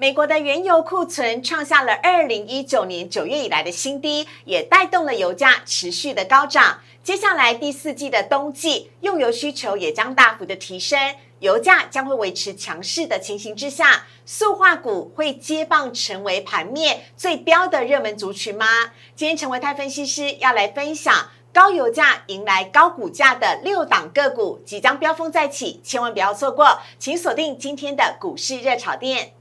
美国的原油库存创下了二零一九年九月以来的新低，也带动了油价持续的高涨。接下来第四季的冬季用油需求也将大幅的提升，油价将会维持强势的情形之下，塑化股会接棒成为盘面最标的热门族群吗？今天陈维泰分析师要来分享高油价迎来高股价的六档个股即将飙风再起，千万不要错过，请锁定今天的股市热炒店。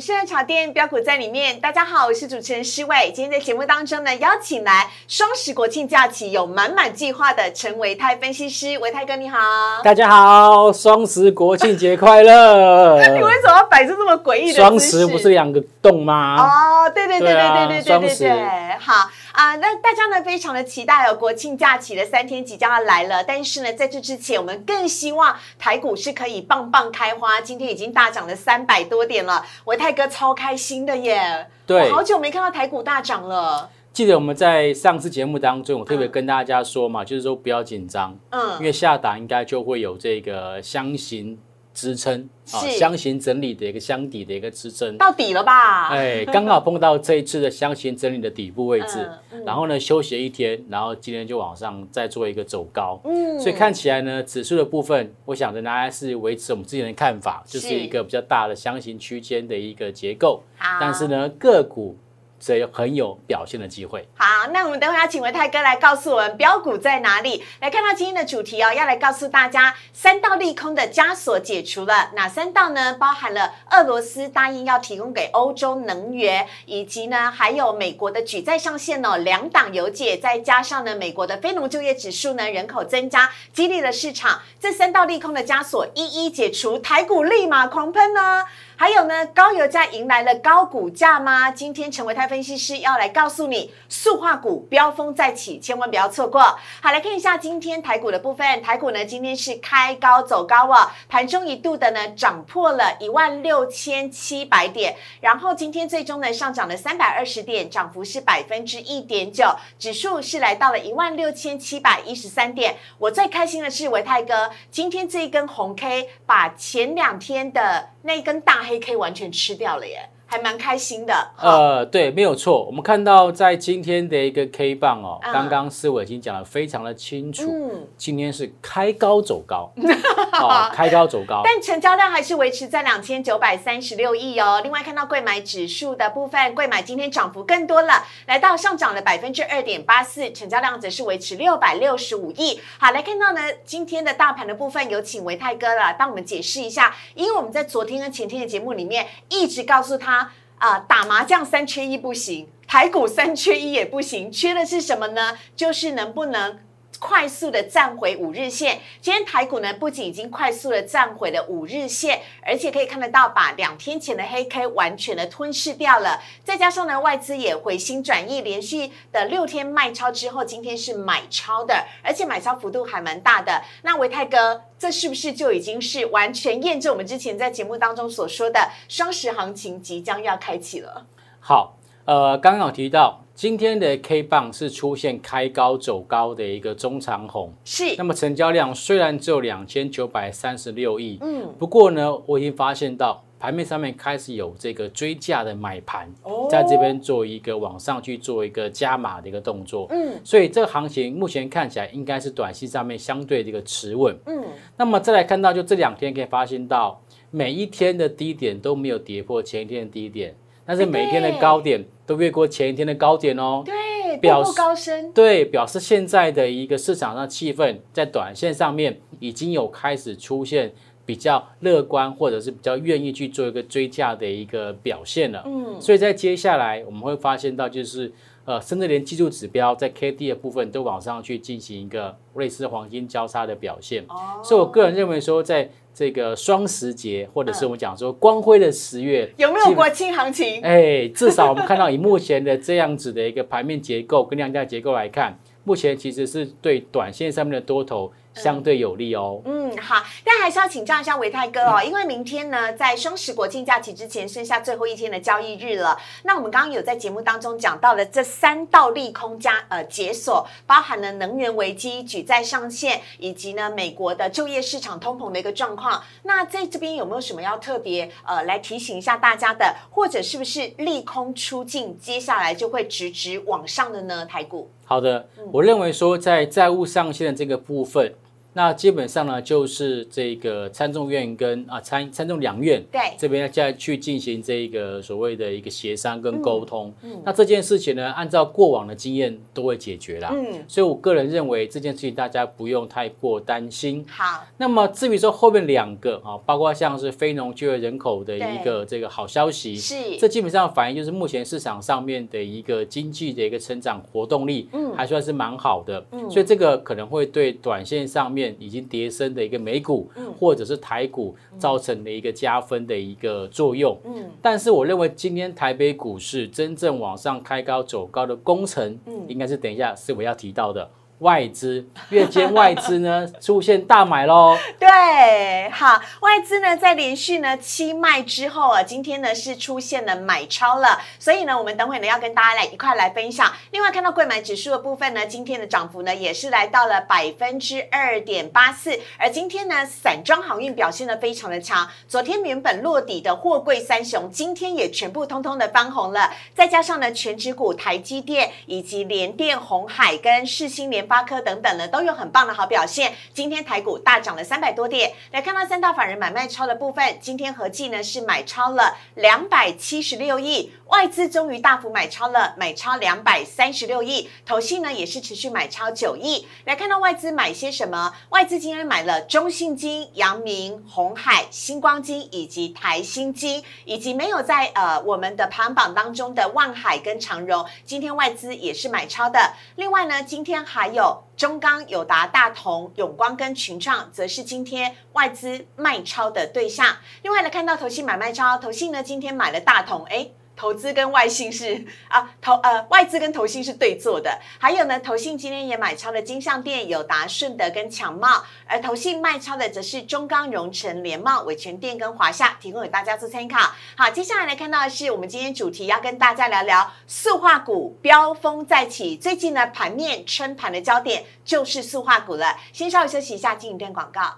股市的炒店标股在里面，大家好，我是主持人施伟。今天在节目当中呢，邀请来双十国庆假期有满满计划的陈维泰分析师，维泰哥你好。大家好，双十国庆节快乐！你为什么要摆出这么诡异的双十不是两个洞吗？哦，对对对对对对对对对，好啊，那大家呢非常的期待哦，国庆假期的三天即将要来了，但是呢，在这之前，我们更希望台股是可以棒棒开花，今天已经大涨了三百多点了，我泰哥超开心的耶！对我好久没看到台股大涨了，记得我们在上次节目当中，我特别跟大家说嘛，就是说不要紧张，嗯因嗯，为下档应该就会有这个箱型支撑啊，箱型整理的一个箱底的一个支撑。到底了吧？哎，刚好碰到这一次的箱型整理的底部位置嗯嗯，然后呢休息一天，然后今天就往上再做一个走高，嗯。所以看起来呢，指数的部分，我想仍然是维持我们之前的看法，就是是。一个比较大的箱型区间的一个结构，好。但是呢，个股所以很有表现的机会。好，那我们等会要请维泰哥来告诉我们标股在哪里。来看到今天的主题哦，要来告诉大家三道利空的枷锁解除了，哪三道呢？包含了俄罗斯答应要提供给欧洲能源，以及呢还有美国的举债上限哦，两档有解，再加上呢美国的非农就业指数呢人口增加，激励了市场。这三道利空的枷锁一一解除，台股立马狂喷呢。还有呢，高油价迎来了高股价吗？今天陈维泰分析师要来告诉你，塑化股飙风再起，千万不要错过。好，来看一下今天台股的部分，台股呢今天是开高走高哦，盘中一度的呢涨破了一万六千七百点，然后今天最终呢上涨了三百二十点，涨幅是百分之一点九，指数是来到了一万六千七百一十三点。我最开心的是维泰哥，今天这一根红 K 把前两天的那一根大 K 完全吃掉了耶，还蛮开心的。呃，对，没有错。我们看到在今天的一个 K 棒哦，嗯刚刚思伟已经讲的非常的清楚，嗯，今天是开高走高，哦，开高走高。但成交量还是维持在两千九百三十六亿哦。另外看到贵买指数的部分，贵买今天涨幅更多了，来到上涨了百分之二点八四，成交量则是维持六百六十五亿。好，来看到呢今天的大盘的部分，有请维泰哥了，帮我们解释一下，因为我们在昨天跟前天的节目里面一直告诉他。啊、打麻将三缺一不行，台股三缺一也不行，缺的是什么呢？就是能不能快速的站回五日线。今天台股呢，不仅已经快速的站回了五日线，而且可以看得到把两天前的黑 K 完全的吞噬掉了。再加上呢，外资也回心转意，连续的六天卖超之后，今天是买超的，而且买超幅度还蛮大的。那维泰哥，这是不是就已经是完全验证我们之前在节目当中所说的双十行情即将要开启了？好，呃，刚刚有提到今天的 K 棒是出现开高走高的一个中长红，是。那，么成交量虽然只有两千九百三十六亿，嗯，不过呢，我已经发现到盘面上面开始有这个追价的买盘，哦。在这边做一个往上去做一个加码的一个动作，嗯。所以这个行情目前看起来应该是短期上面相对的一个持稳。嗯，那么再来看到，就这两天可以发现到，每一天的低点都没有跌破前一天的低点，但是每一天的高点都越过前一天的高点哦。对，表示高升，对，表示现在的一个市场上气氛在短线上面已经有开始出现比较乐观，或者是比较愿意去做一个追价的一个表现了。嗯，所以在接下来我们会发现到，就是呃，甚至连技术指标在 K D 的部分都往上去进行一个类似黄金交叉的表现。哦所以我个人认为说，在这个双十节，或者是我们讲说光辉的十月，有没有国庆行情？哎，至少我们看到以目前的这样子的一个盘面结构跟量价结构来看，目前其实是对短线上面的多头相对有利哦。嗯，好，但还是要请教一下维泰哥哦，因为明天呢，在双十国庆假期之前，剩下最后一天的交易日了。那我们刚刚有在节目当中讲到了这三道利空加呃解锁，包含了能源危机、举债上限，以及呢美国的就业市场通膨的一个状况。那在这边有没有什么要特别呃来提醒一下大家的，或者是不是利空出尽，接下来就会直直往上的呢？台股？好的，我认为说在债务上限的这个部分。那基本上呢，就是这个参众院跟啊参参众两院对这边要再去进行这个所谓的一个协商跟沟通。嗯，那这件事情呢，按照过往的经验都会解决啦。嗯，所以我个人认为这件事情大家不用太过担心。好，那么至于说后面两个啊，包括像是非农就业人口的一个这个好消息，是这基本上反映就是目前市场上面的一个经济的一个成长活动力，嗯，还算是蛮好的。嗯，所以这个可能会对短线上面。已经跌升的一个美股，或者是台股造成的一个加分的一个作用。嗯，但是我认为今天台北股市真正往上开高走高的工程，嗯，应该是等一下是我要提到的。外资月间外资呢 出现大买喽，对，好，外资呢在连续呢七卖之后啊，今天呢是出现了买超了，所以呢我们等会呢要跟大家来一块来分享。另外看到贵买指数的部分呢，今天的涨幅呢也是来到了百分之二点八四，而今天呢散装航运表现的非常的强，昨天原本落底的货柜三雄，今天也全部通通的翻红了，再加上呢全指股台积电以及联电、红海跟世新联。八科等等呢都有很棒的好表现，今天台股大涨了三百多点。来看到三大法人买卖超的部分，今天合计呢是买超了两百七十六亿，外资终于大幅买超了，买超两百三十六亿，投信呢也是持续买超九亿。来看到外资买些什么？外资今天买了中信金、阳明、红海、星光金以及台新金，以及没有在呃我们的排行榜当中的万海跟长荣，今天外资也是买超的。另外呢，今天还有。中钢、友达、大同、永光跟群创，则是今天外资卖超的对象。另外呢，看到投信买卖超，投信呢今天买了大同，哎。投资跟外信是啊，投呃外资跟投信是对坐的。还有呢，投信今天也买超了金相店、友达、顺德跟强茂，而投信卖超的则是中钢、荣成、联茂、伟全店跟华夏，提供给大家做参考。好，接下来来看到的是我们今天主题要跟大家聊聊塑化股飙风再起。最近呢，盘面撑盘的焦点就是塑化股了。先稍微休息一下，进一段广告，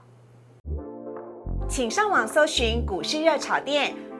请上网搜寻股市热炒店。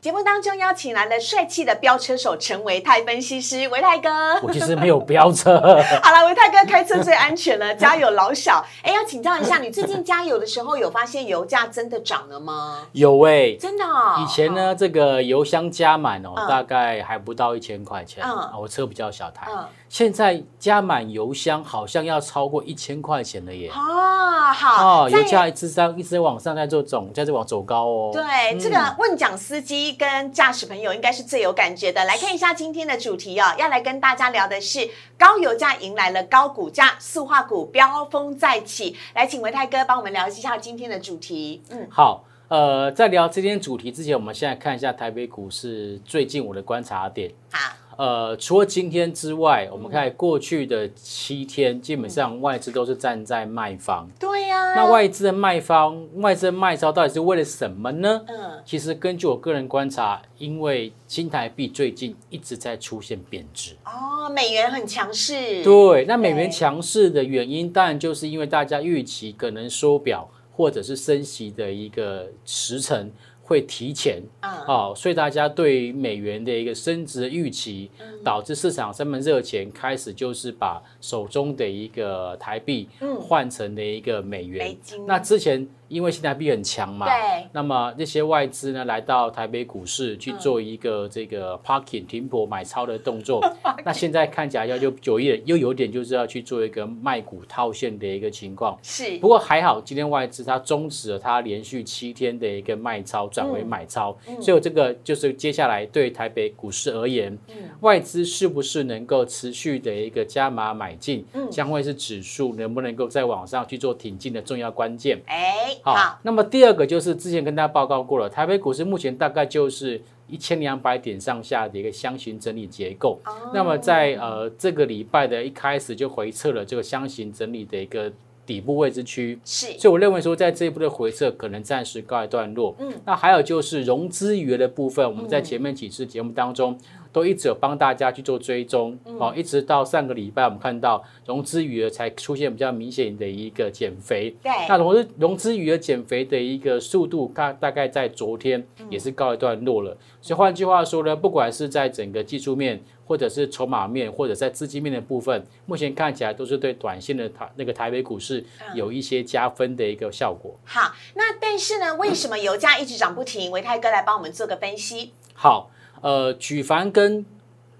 节目当中邀请来了帅气的飙车手陈维泰分析师，维泰哥。我其实没有飙车。好了，维泰哥开车最安全了，加油老小。哎，要请教一下，你最近加油的时候有发现油价真的涨了吗？有哎，真的。哦以前呢，这个油箱加满哦，大概还不到一千块钱。嗯，我车比较小台。嗯。现在加满油箱好像要超过一千块钱了耶！啊，好，油价一直在一直在往上在做走，在这往走高哦。对，这个问讲司机跟驾驶朋友应该是最有感觉的。来看一下今天的主题哦，要来跟大家聊的是高油价迎来了高股价，塑化股飙风再起。来，请维泰哥帮我们聊一下今天的主题。嗯，好，呃，在聊今天主题之前，我们现在看一下台北股市最近我的观察点。好。呃，除了今天之外，我们看过去的七天，基本上外资都是站在卖方。对呀。那外资的卖方，外资的卖超到底是为了什么呢？嗯，其实根据我个人观察，因为新台币最近一直在出现贬值。哦，美元很强势。对，那美元强势的原因，当然就是因为大家预期可能缩表或者是升息的一个时程。会提前，啊，所以大家对美元的一个升值预期，导致市场上面热钱开始就是把手中的一个台币换成的一个美元。那之前。因为新台币很强嘛，对，那么这些外资呢来到台北股市去做一个这个 parking 停泊买超的动作，那现在看起来要就有一点又有点就是要去做一个卖股套现的一个情况。是，不过还好，今天外资它终止了它连续七天的一个卖超转为买超，所以这个就是接下来对台北股市而言，外资是不是能够持续的一个加码买进，将会是指数能不能够在往上去做挺进的重要关键。哎。好，那么第二个就是之前跟大家报告过了，台北股市目前大概就是一千两百点上下的一个箱型整理结构。那么在呃这个礼拜的一开始就回撤了这个箱型整理的一个。底部位置区是，所以我认为说，在这一步的回撤可能暂时告一段落。嗯，那还有就是融资余额的部分，我们在前面几次节目当中都一直有帮大家去做追踪，哦，一直到上个礼拜，我们看到融资余额才出现比较明显的一个减肥。对，那融资融资余额减肥的一个速度，大大概在昨天也是告一段落了。所以换句话说呢，不管是在整个技术面。或者是筹码面，或者在资金面的部分，目前看起来都是对短线的台那个台北股市有一些加分的一个效果。好，那但是呢，为什么油价一直涨不停？维泰哥来帮我们做个分析。好，呃，举凡跟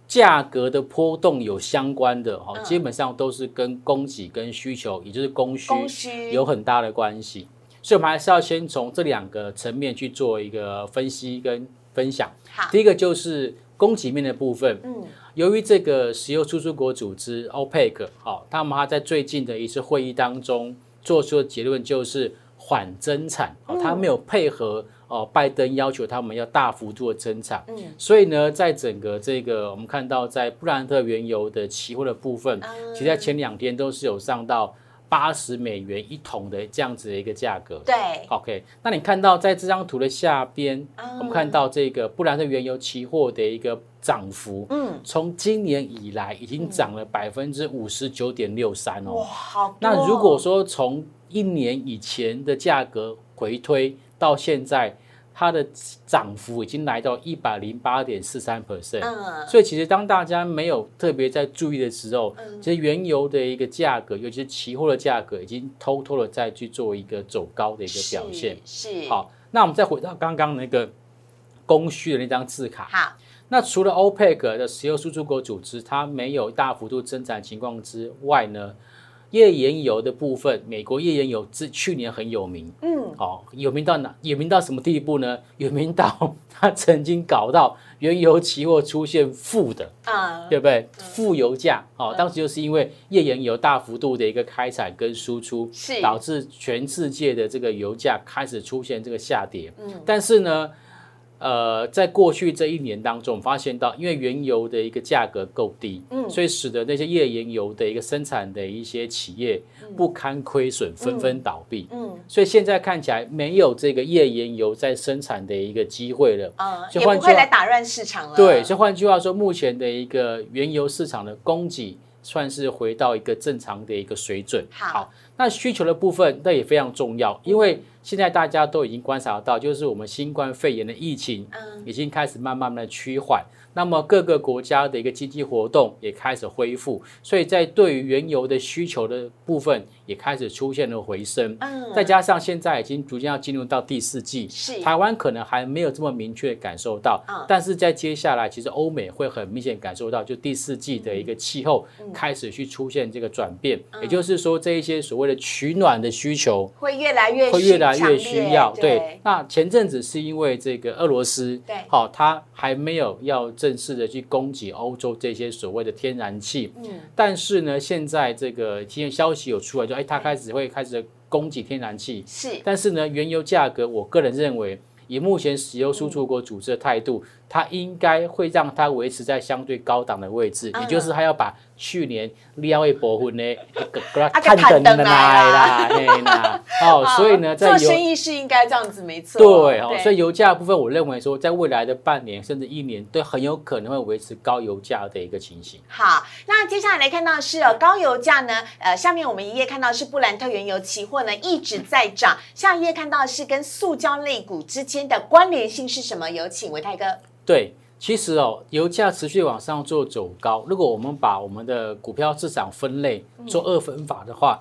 价格的波动有相关的哈，基本上都是跟供给跟需求，也就是供需有很大的关系。所以，我们还是要先从这两个层面去做一个分析跟分享。好，第一个就是供给面的部分。嗯。由于这个石油输出国组织 OPEC，好，他们他在最近的一次会议当中做出的结论就是缓增产，哦，他没有配合哦，拜登要求他们要大幅度的增产，嗯，所以呢，在整个这个我们看到在布兰特原油的期货的部分，其实在前两天都是有上到。八十美元一桶的这样子的一个价格，对，OK。那你看到在这张图的下边，我们看到这个布兰特原油期货的一个涨幅，嗯，从今年以来已经涨了百分之五十九点六三哦，哇，好那如果说从一年以前的价格回推到现在。它的涨幅已经来到一百零八点四三 percent，所以其实当大家没有特别在注意的时候，其实原油的一个价格，尤其是期货的价格，已经偷偷的在去做一个走高的一个表现。是好，那我们再回到刚刚那个供需的那张字卡。好，那除了 OPEC 的石油输出国组织它没有大幅度增长情况之外呢？页岩油的部分，美国页岩油自去年很有名，嗯，哦，有名到哪？有名到什么地步呢？有名到它曾经搞到原油期货出现负的，啊，对不对？负油价，哦，当时就是因为页岩油大幅度的一个开采跟输出，是导致全世界的这个油价开始出现这个下跌，嗯，但是呢。呃，在过去这一年当中，发现到因为原油的一个价格够低，嗯，所以使得那些页岩油的一个生产的一些企业不堪亏损，纷纷倒闭，嗯，所以现在看起来没有这个页岩油在生产的一个机会了，啊，也不会来打乱市场了。对，所以换句话说，目前的一个原油市场的供给算是回到一个正常的一个水准。好，那需求的部分那也非常重要，因为。现在大家都已经观察到，就是我们新冠肺炎的疫情，已经开始慢慢的趋缓。那么各个国家的一个经济活动也开始恢复，所以在对于原油的需求的部分也开始出现了回升。嗯，再加上现在已经逐渐要进入到第四季，是。台湾可能还没有这么明确感受到，但是在接下来，其实欧美会很明显感受到，就第四季的一个气候开始去出现这个转变，也就是说这一些所谓的取暖的需求会越来越会越来越需要。对，那前阵子是因为这个俄罗斯，对，好，它还没有要。正式的去供给欧洲这些所谓的天然气，嗯，但是呢，现在这个今天消息有出来，就哎，它开始会开始供给天然气，是，但是呢，原油价格，我个人认为，以目前石油输出国组织的态度，它应该会让它维持在相对高档的位置，也就是它要把。去年两位博婚呢，给他看等来啦，嘿啦，哦，所以呢，在做生意是应该这样子，没错。对哦，所以油价部分，我认为说，在未来的半年甚至一年，都很有可能会维持高油价的一个情形。好，那接下来来看到是哦，高油价呢，呃，下面我们一页看到是布兰特原油期货呢一直在涨，下一页看到是跟塑胶类股之间的关联性是什么？有请维泰哥。对。其实哦，油价持续往上做走高。如果我们把我们的股票市场分类做二分法的话，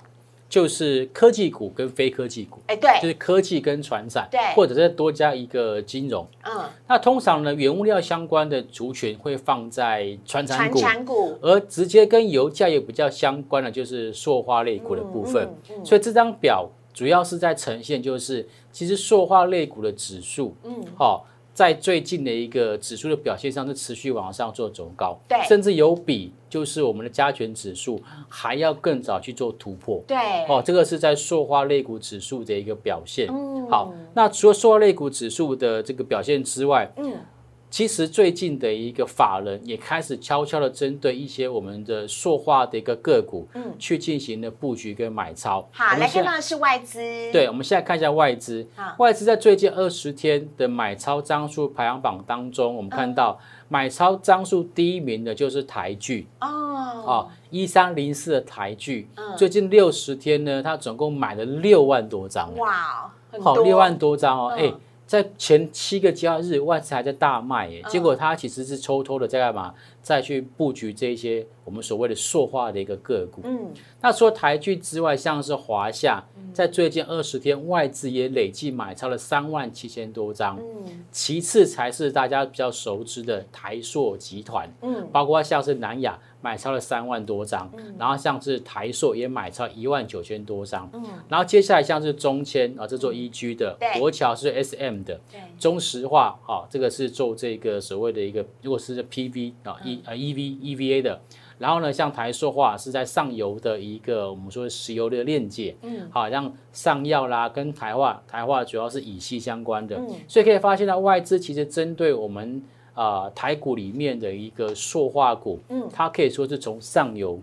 就是科技股跟非科技股。哎，对，就是科技跟船产，对，或者再多加一个金融。嗯，那通常呢，原物料相关的族群会放在船产股，而直接跟油价也比较相关的，就是塑化类股的部分。所以这张表主要是在呈现，就是其实塑化类股的指数，嗯，好。在最近的一个指数的表现上是持续往上做走高，对，甚至有比就是我们的加权指数还要更早去做突破。对，哦，这个是在塑化类股指数的一个表现。好，那除了塑化类股指数的这个表现之外，嗯。其实最近的一个法人也开始悄悄的针对一些我们的塑化的一个个股，嗯，去进行了布局跟买超。好，来看到的是外资。对，我们现在看一下外资。外资在最近二十天的买超张数排行榜当中，我们看到买超张数第一名的就是台剧。哦。哦，一三零四的台剧，最近六十天呢，它总共买了六万多张。哇，好，六万多张哦，哎。在前七个交易日，外资还在大卖耶，结果它其实是偷偷的在干嘛？再去布局这些我们所谓的塑化的一个个股。嗯，那除了台剧之外，像是华夏，在最近二十天，外资也累计买超了三万七千多张。嗯，其次才是大家比较熟知的台塑集团。嗯，包括像是南亚。买超了三万多张，然后像是台塑也买超一万九千多张，嗯。然后接下来像是中签啊，这做 E G 的，国桥是 S M 的，中石化啊，这个是做这个所谓的一个，如果是 P V 啊 E 啊 E V E V A 的，然后呢，像台塑化是在上游的一个我们说石油的链接，嗯，好像上药啦跟台化，台化主要是乙烯相关的，所以可以发现到外资其实针对我们。啊，台股里面的一个塑化股，嗯，它可以说是从上游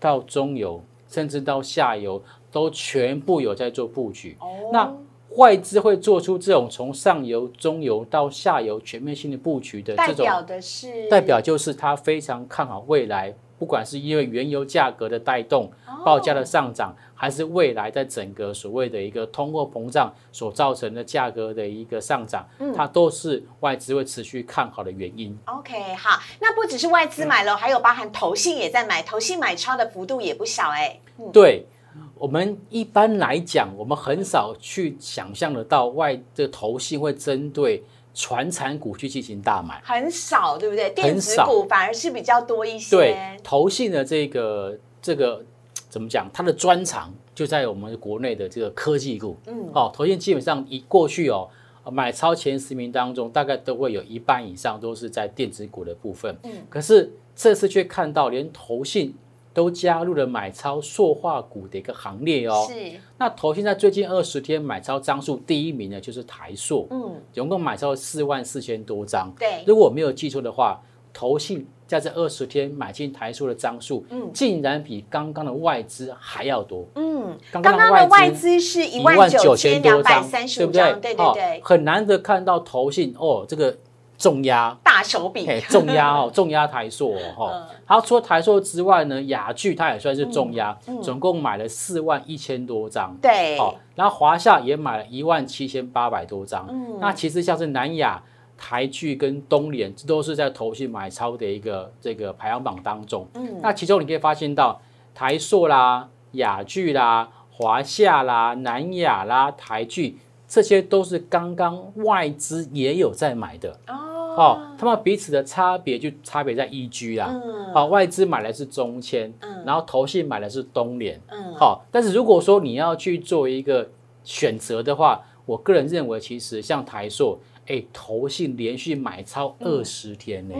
到中游，甚至到下游，都全部有在做布局。哦，那外资会做出这种从上游、中游到下游全面性的布局的这种，代表的是，代表就是它非常看好未来。不管是因为原油价格的带动，报价的上涨，还是未来在整个所谓的一个通货膨胀所造成的价格的一个上涨，它都是外资会持续看好的原因。OK，好，那不只是外资买了，还有包含投信也在买，投信买超的幅度也不小哎。对我们一般来讲，我们很少去想象得到外的投信会针对。传产股去进行大买很少，对不对？电子股反而是比较多一些。对，投信的这个这个怎么讲？它的专长就在我们国内的这个科技股。嗯，哦，投信基本上一过去哦，买超前十名当中，大概都会有一半以上都是在电子股的部分。嗯，可是这次却看到连投信。都加入了买超塑化股的一个行列哦。是。那投信在最近二十天买超张数第一名呢，就是台塑。嗯。总共买超四万四千多张。对。如果我没有记错的话，投信在这二十天买进台塑的张数，嗯，竟然比刚刚的外资还要多。嗯。刚刚的外资是一万九千两百三十五张，对对对。很难得看到投信哦，这个。重压大手笔，重压哦，重压台塑哦，哈。好，除了台塑之外呢，雅聚它也算是重压，总共买了四万一千多张。对，好，然后华夏也买了一万七千八百多张。嗯，那其实像是南亚、台剧跟东联，这都是在投信买超的一个这个排行榜当中。嗯，那其中你可以发现到台塑啦、雅剧啦、华夏啦、南亚啦、台剧。这些都是刚刚外资也有在买的哦，他们彼此的差别就差别在 E G 啦，嗯好，外资买的是中签，然后投信买的是东联，嗯好，但是如果说你要去做一个选择的话，我个人认为其实像台塑。哎，投信连续买超二十天呢，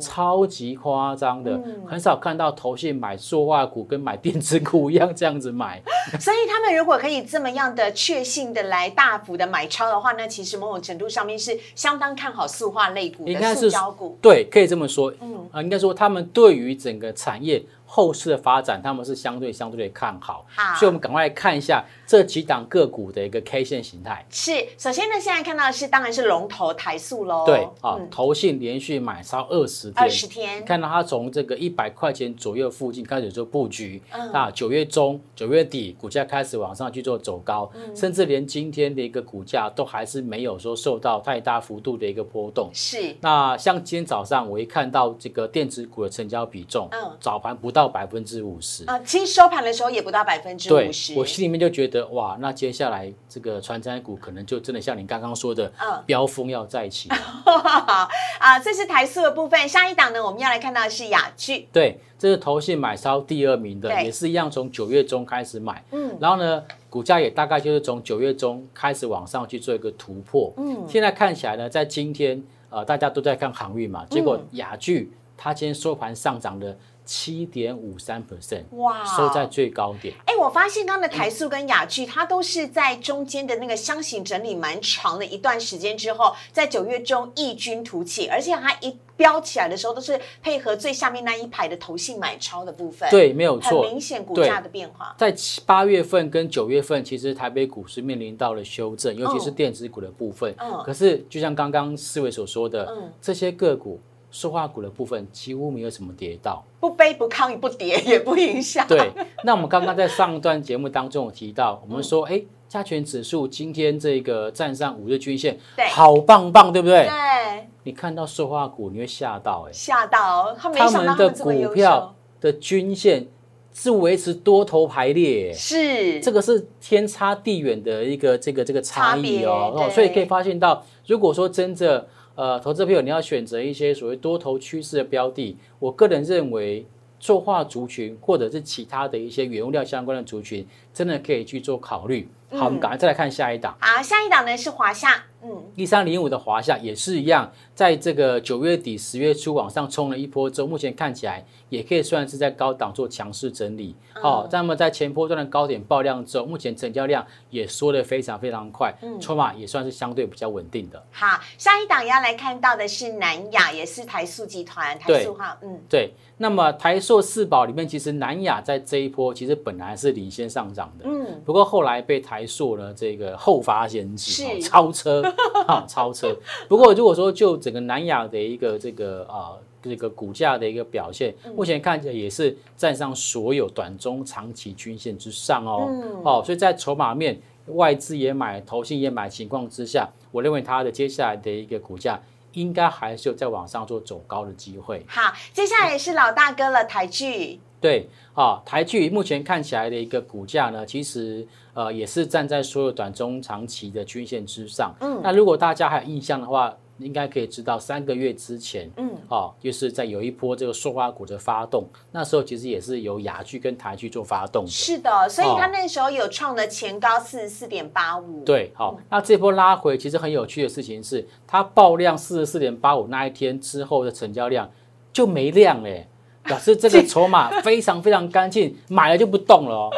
超级夸张的，很少看到投信买塑化股跟买电子股一样这样子买。所以他们如果可以这么样的确信的来大幅的买超的话，那其实某种程度上面是相当看好塑化类股的塑胶股。对，可以这么说。嗯啊，应该说他们对于整个产业。后市的发展，他们是相对相对的看好，好，所以我们赶快来看一下这几档个股的一个 K 线形态。是，首先呢，现在看到的是当然是龙头台塑喽。对，啊，投信连续买超二十天，二十天，看到它从这个一百块钱左右附近开始做布局，啊，九月中、九月底股价开始往上去做走高，甚至连今天的一个股价都还是没有说受到太大幅度的一个波动。是，那像今天早上我一看到这个电子股的成交比重，嗯，早盘不到。到百分之五十啊，其实收盘的时候也不到百分之五十。我心里面就觉得哇，那接下来这个传山股可能就真的像你刚刚说的，嗯，飙风要再起。啊，这是台塑的部分。下一档呢，我们要来看到的是雅聚。对，这是投信买超第二名的，也是一样从九月中开始买，嗯，然后呢，股价也大概就是从九月中开始往上去做一个突破，嗯，现在看起来呢，在今天呃，大家都在看航运嘛，结果雅聚它今天收盘上涨了。七点五三 percent，哇收在最高点。哎，我发现刚刚的台塑跟雅聚，它都是在中间的那个箱型整理蛮长的一段时间之后，在九月中异军突起，而且它一飙起来的时候，都是配合最下面那一排的投信买超的部分，，对，没有错。很明显股价的变化。在七八月份跟九月份，其实台北股市面临到了修正，尤其是电子股的部分。嗯可是就像刚刚四位所说的，嗯这些个股、塑化股的部分几乎没有什么跌到。不悲不亢不跌也不影响。对，那我们刚刚在上一段节目当中有提到，我们说，哎、加权指数今天这个站上五日均线对，好棒棒，对不对？对，你看到塑化股，你会吓到、哎，吓到他们的股票，的均线是维持多头排列、哎是。这个是天差地远的一个这个这个差异哦，所以可以对。发现到，如果说真的呃，投资朋友你要选择一些所谓多头趋势的标的，我个人认为。塑化族群或者是其他的一些原物料相关的族群，真的可以去做考虑。好，我们赶快再来看下一档，好，下一档呢是华夏，嗯，一三零五的华夏也是一样，在这个九月底十月初往上冲了一波之后，目前看起来也可以算是在高档做强势整理。好、那么在前波段的高点爆量之后，目前成交量也缩得非常非常快，筹码也算是相对比较稳定的。好，下一档要来看到的是南亚，也是台塑集团，台塑哈，嗯，对，那么台塑四宝里面，其实南亚在这一波其实本来是领先上涨的，嗯，不过后来被台塑呢这个后发先至，哦超车，啊，超车。不过如果说就整个南亚的一个这个啊。这个股价的一个表现，嗯目前看起来也是站上所有短中长期均线之上哦。嗯哦，所以在筹码面，外资也买，投信也买情况之下，我认为它的接下来的一个股价应该还是有在往上做走高的机会。好，接下来也是老大哥了，台剧，对，啊，台剧目前看起来的一个股价呢，其实呃也是站在所有短中长期的均线之上。嗯。那如果大家还有印象的话，应该可以知道三个月之前，嗯，哦，就是在有一波这个塑化股的发动，那时候其实也是由雅剧跟台剧做发动的。是的，所以哦他那时候有创了前高四十四点八五，，对，好、那这波拉回其实很有趣的事情是，它爆量四十四点八五那一天之后的成交量就没量嘞，表示这个筹码非常非常干净，买了就不动了哦。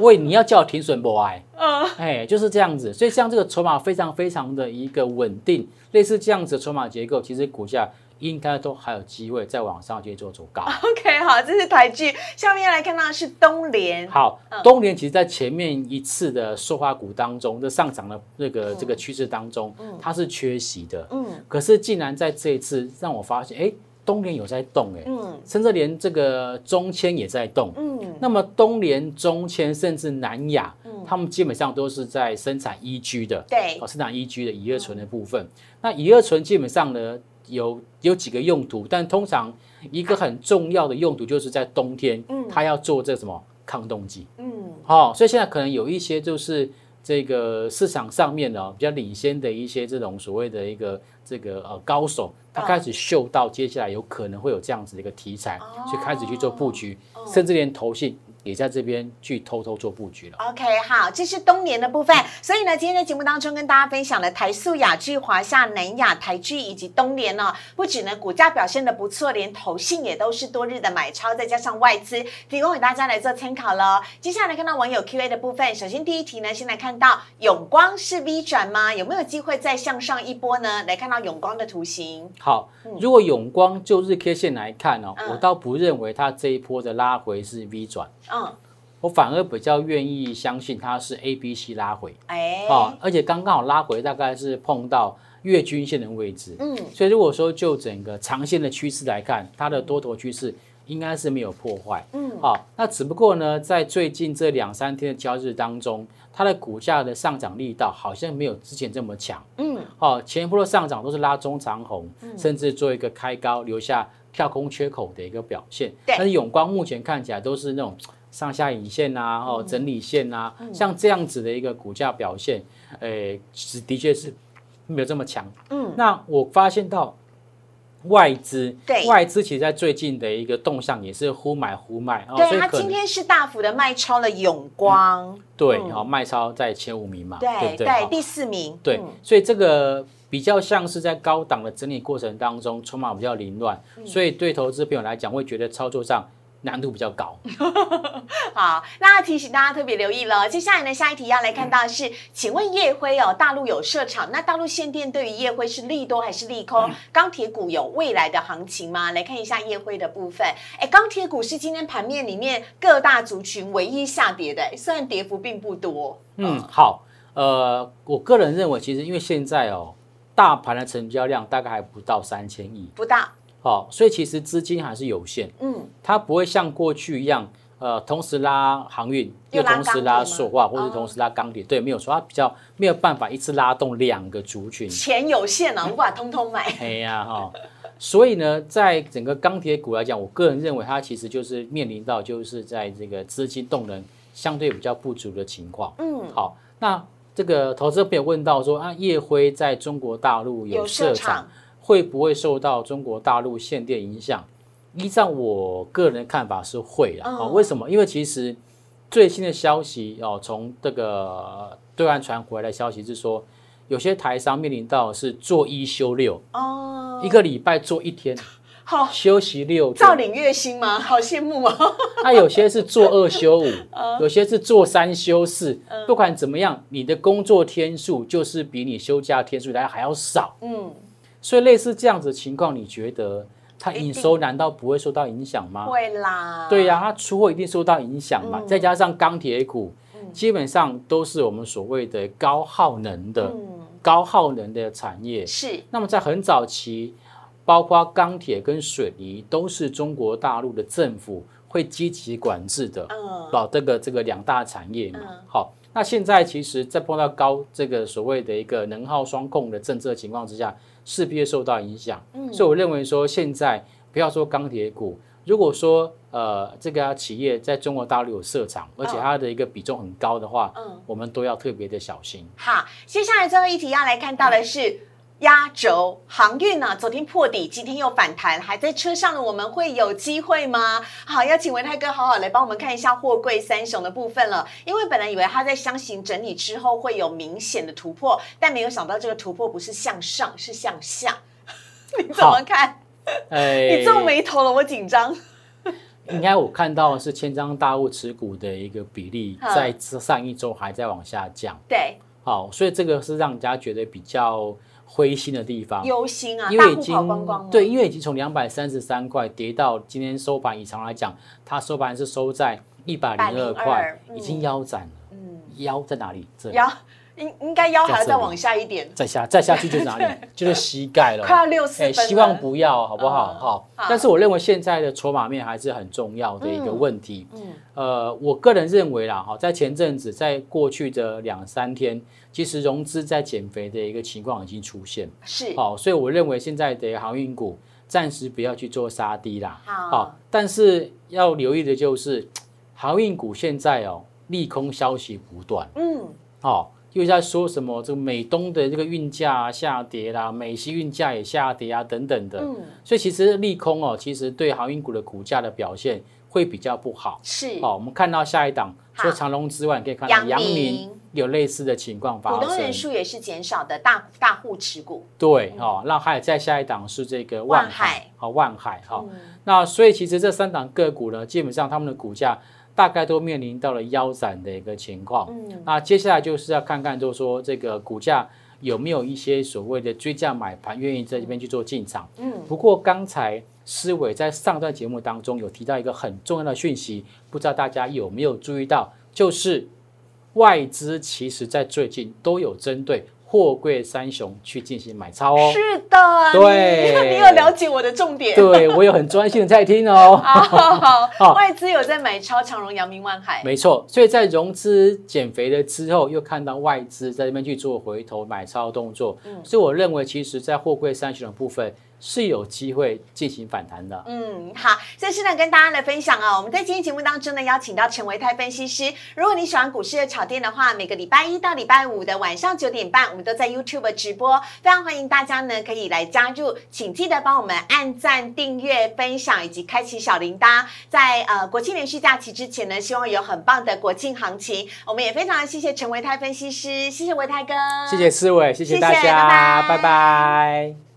喂，你要叫我停损不哎？嗯，哎，就是这样子，所以像这个筹码非常非常的一个稳定，类似这样子的筹码结构，其实股价应该都还有机会再往上去做走高。OK，好，这是台剧，下面来看到的是东联，好，东联其实在前面一次的塑化股当中，这上涨的那个这个趋势当中，它是缺席的。嗯可是竟然在这一次让我发现，哎，东联有在动，哎，嗯甚至连这个中签也在动。嗯，那么东联、中签甚至南亚，他们基本上都是在生产一 G 的，对哦，生产一 G 的乙二醇的部分。那乙二醇基本上呢，有有几个用途，但通常一个很重要的用途就是在冬天，嗯它要做这什么抗冻剂。嗯哦，所以现在可能有一些就是这个市场上面呢、比较领先的一些这种所谓的一个这个呃高手，他开始嗅到接下来有可能会有这样子的一个题材，就开始去做布局，甚至连投信也在这边去偷偷做布局了。OK，好，这是东联的部分。所以呢，今天在节目当中跟大家分享了台塑、雅聚、华夏、南亚、台剧以及东联呢，不止呢股价表现的不错，连投信也都是多日的买超，再加上外资提供给大家来做参考喽。接下来看到网友 Q&A 的部分，首先第一题呢，先来看到永光是 V 转吗？有没有机会再向上一波呢？来看到永光的图形，好，如果永光就日 K 线来看哦，嗯我倒不认为它这一波的拉回是 V 转，嗯，我反而比较愿意相信它是 A、B、C 拉回。哎，哦，而且刚刚好拉回大概是碰到月均线的位置，嗯，所以如果说就整个长线的趋势来看，它的多头趋势应该是没有破坏，嗯，好、那只不过呢，在最近这两三天的交易日当中，它的股价的上涨力道好像没有之前这么强，嗯，哦，前一波的上涨都是拉中长红，甚至做一个开高，留下跳空缺口的一个表现，对。但是永光目前看起来都是那种。上下影线啊，哦，整理线啊，像这样子的一个股价表现，诶，是的确是没有这么强。嗯，那我发现到外资，对。外资其实在最近的一个动向也是忽买忽卖哦，对，它今天是大幅的卖超了永光，对，嗯。哦，卖超在前五名嘛，对不对？第四名，对嗯，所以这个比较像是在高档的整理过程当中，筹码比较凌乱，嗯。所以对投资朋友来讲会觉得操作上难度比较高。好，那提醒大家特别留意了。接下来呢，下一题要来看到的是，请问夜辉哦，大陆有设厂，那大陆限电对于夜辉是利多还是利空？钢铁股有未来的行情吗？来看一下夜辉的部分。哎，钢铁股是今天盘面里面各大族群唯一下跌的，虽然跌幅并不多。嗯，好，呃，我个人认为，其实因为现在哦，大盘的成交量大概还不到三千亿，不大。好，所以其实资金还是有限，嗯，它不会像过去一样，呃，同时拉航运，又同时拉塑化，或者同时拉钢铁，对，没有错，它比较没有办法一次拉动两个族群，钱有限啊，无法通通买。哎呀哈，所以呢，在整个钢铁股来讲，我个人认为它其实就是面临到就是在这个资金动能相对比较不足的情况。嗯，好，那这个投资朋友问到说啊，叶辉在中国大陆有设厂。会不会受到中国大陆限电影响？依照我个人的看法是会的啊。为什么？因为其实最新的消息哦，从这个对岸传回来的消息是说，有些台商面临到是做一休六哦，一个礼拜做一天，好休息六，照领月薪吗？好羡慕啊！那有些是做二休五，有些是做三休四。不管怎么样，你的工作天数就是比你休假天数来还要少。嗯。所以类似这样子的情况，你觉得它营收难道不会受到影响吗？会啦。对呀，它出货一定受到影响嘛。再加上钢铁股，基本上都是我们所谓的高耗能的、高耗能的产业。是。那么在很早期，包括钢铁跟水泥，都是中国大陆的政府会积极管制的。嗯。哦，这个这个两大产业嘛。好，那现在其实，在碰到高这个所谓的一个能耗双控的政策情况之下。势必会受到影响，所以我认为说，现在不要说钢铁股，如果说呃这个企业在中国大陆有设厂，而且它的一个比重很高的话，嗯，我们都要特别的小心。好，接下来最后一题要来看到的是。压轴航运呢？昨天破底，今天又反弹，还在车上的我们会有机会吗？好，要请文泰哥好好来帮我们看一下货柜三雄的部分了。因为本来以为它在箱型整理之后会有明显的突破，但没有想到这个突破不是向上，是向下。你怎么看？哎，你皱眉头了，我紧张。应该我看到的是千张大户持股的一个比例，在上一周还在往下降。对，好，所以这个是让人家觉得比较。灰心的地方，忧心啊，因为已经对，因为已经从两百三十三块跌到今天收盘，以常来讲，它收盘是收在一百零二块，已经腰斩了。嗯，腰在哪里？这腰应应该腰还要再往下一点，再下再下去就是哪里？就是膝盖了，快要六十。哎，希望不要，好不好？好。但是我认为现在的筹码面还是很重要的一个问题。嗯，呃，我个人认为啦，哈，在前阵子，在过去的两三天。其实融资在减肥的一个情况已经出现，是。好，所以我认为现在的航运股暂时不要去做杀低啦。好，但是要留意的就是 航运股现在哦利空消息不断，嗯，好，又在说什么这个美东的这个运价下跌啦，美西运价也下跌啊等等的，嗯，所以其实利空哦，其实对航运股的股价的表现会比较不好。是，好，我们看到下一档，除了长隆之外，可以看到阳明。有类似的情况发生，股东人数也是减少的，大大户持股。对，哦，那还有再下一档是这个万海，好万海，哈，那所以其实这三档个股呢，基本上他们的股价大概都面临到了腰斩的一个情况。嗯，那接下来就是要看看，就是说这个股价有没有一些所谓的追价买盘，愿意在这边去做进场。嗯，不过刚才思伟在上段节目当中有提到一个很重要的讯息，不知道大家有没有注意到，就是。外资其实，在最近都有针对货柜三雄去进行买超哦。是的，对，你有了解我的重点。对我有很专心的在听哦。好，外资有在买超长荣、阳明、万海。没错，所以在融资减肥了之后，又看到外资在这边去做回头买超动作。嗯，所以我认为，其实，在货柜三雄的部分。是有机会进行反弹的。嗯，好，这是呢跟大家来分享哦。我们在今天节目当中呢，邀请到陈维泰分析师。如果你喜欢股市的炒店的话，每个礼拜一到礼拜五的晚上九点半，我们都在 YouTube 直播，非常欢迎大家呢可以来加入。请记得帮我们按赞、订阅、分享以及开启小铃铛。在呃国庆连续假期之前呢，希望有很棒的国庆行情。我们也非常谢谢陈维泰分析师，谢谢维泰哥，谢谢思伟，谢谢大家，拜拜。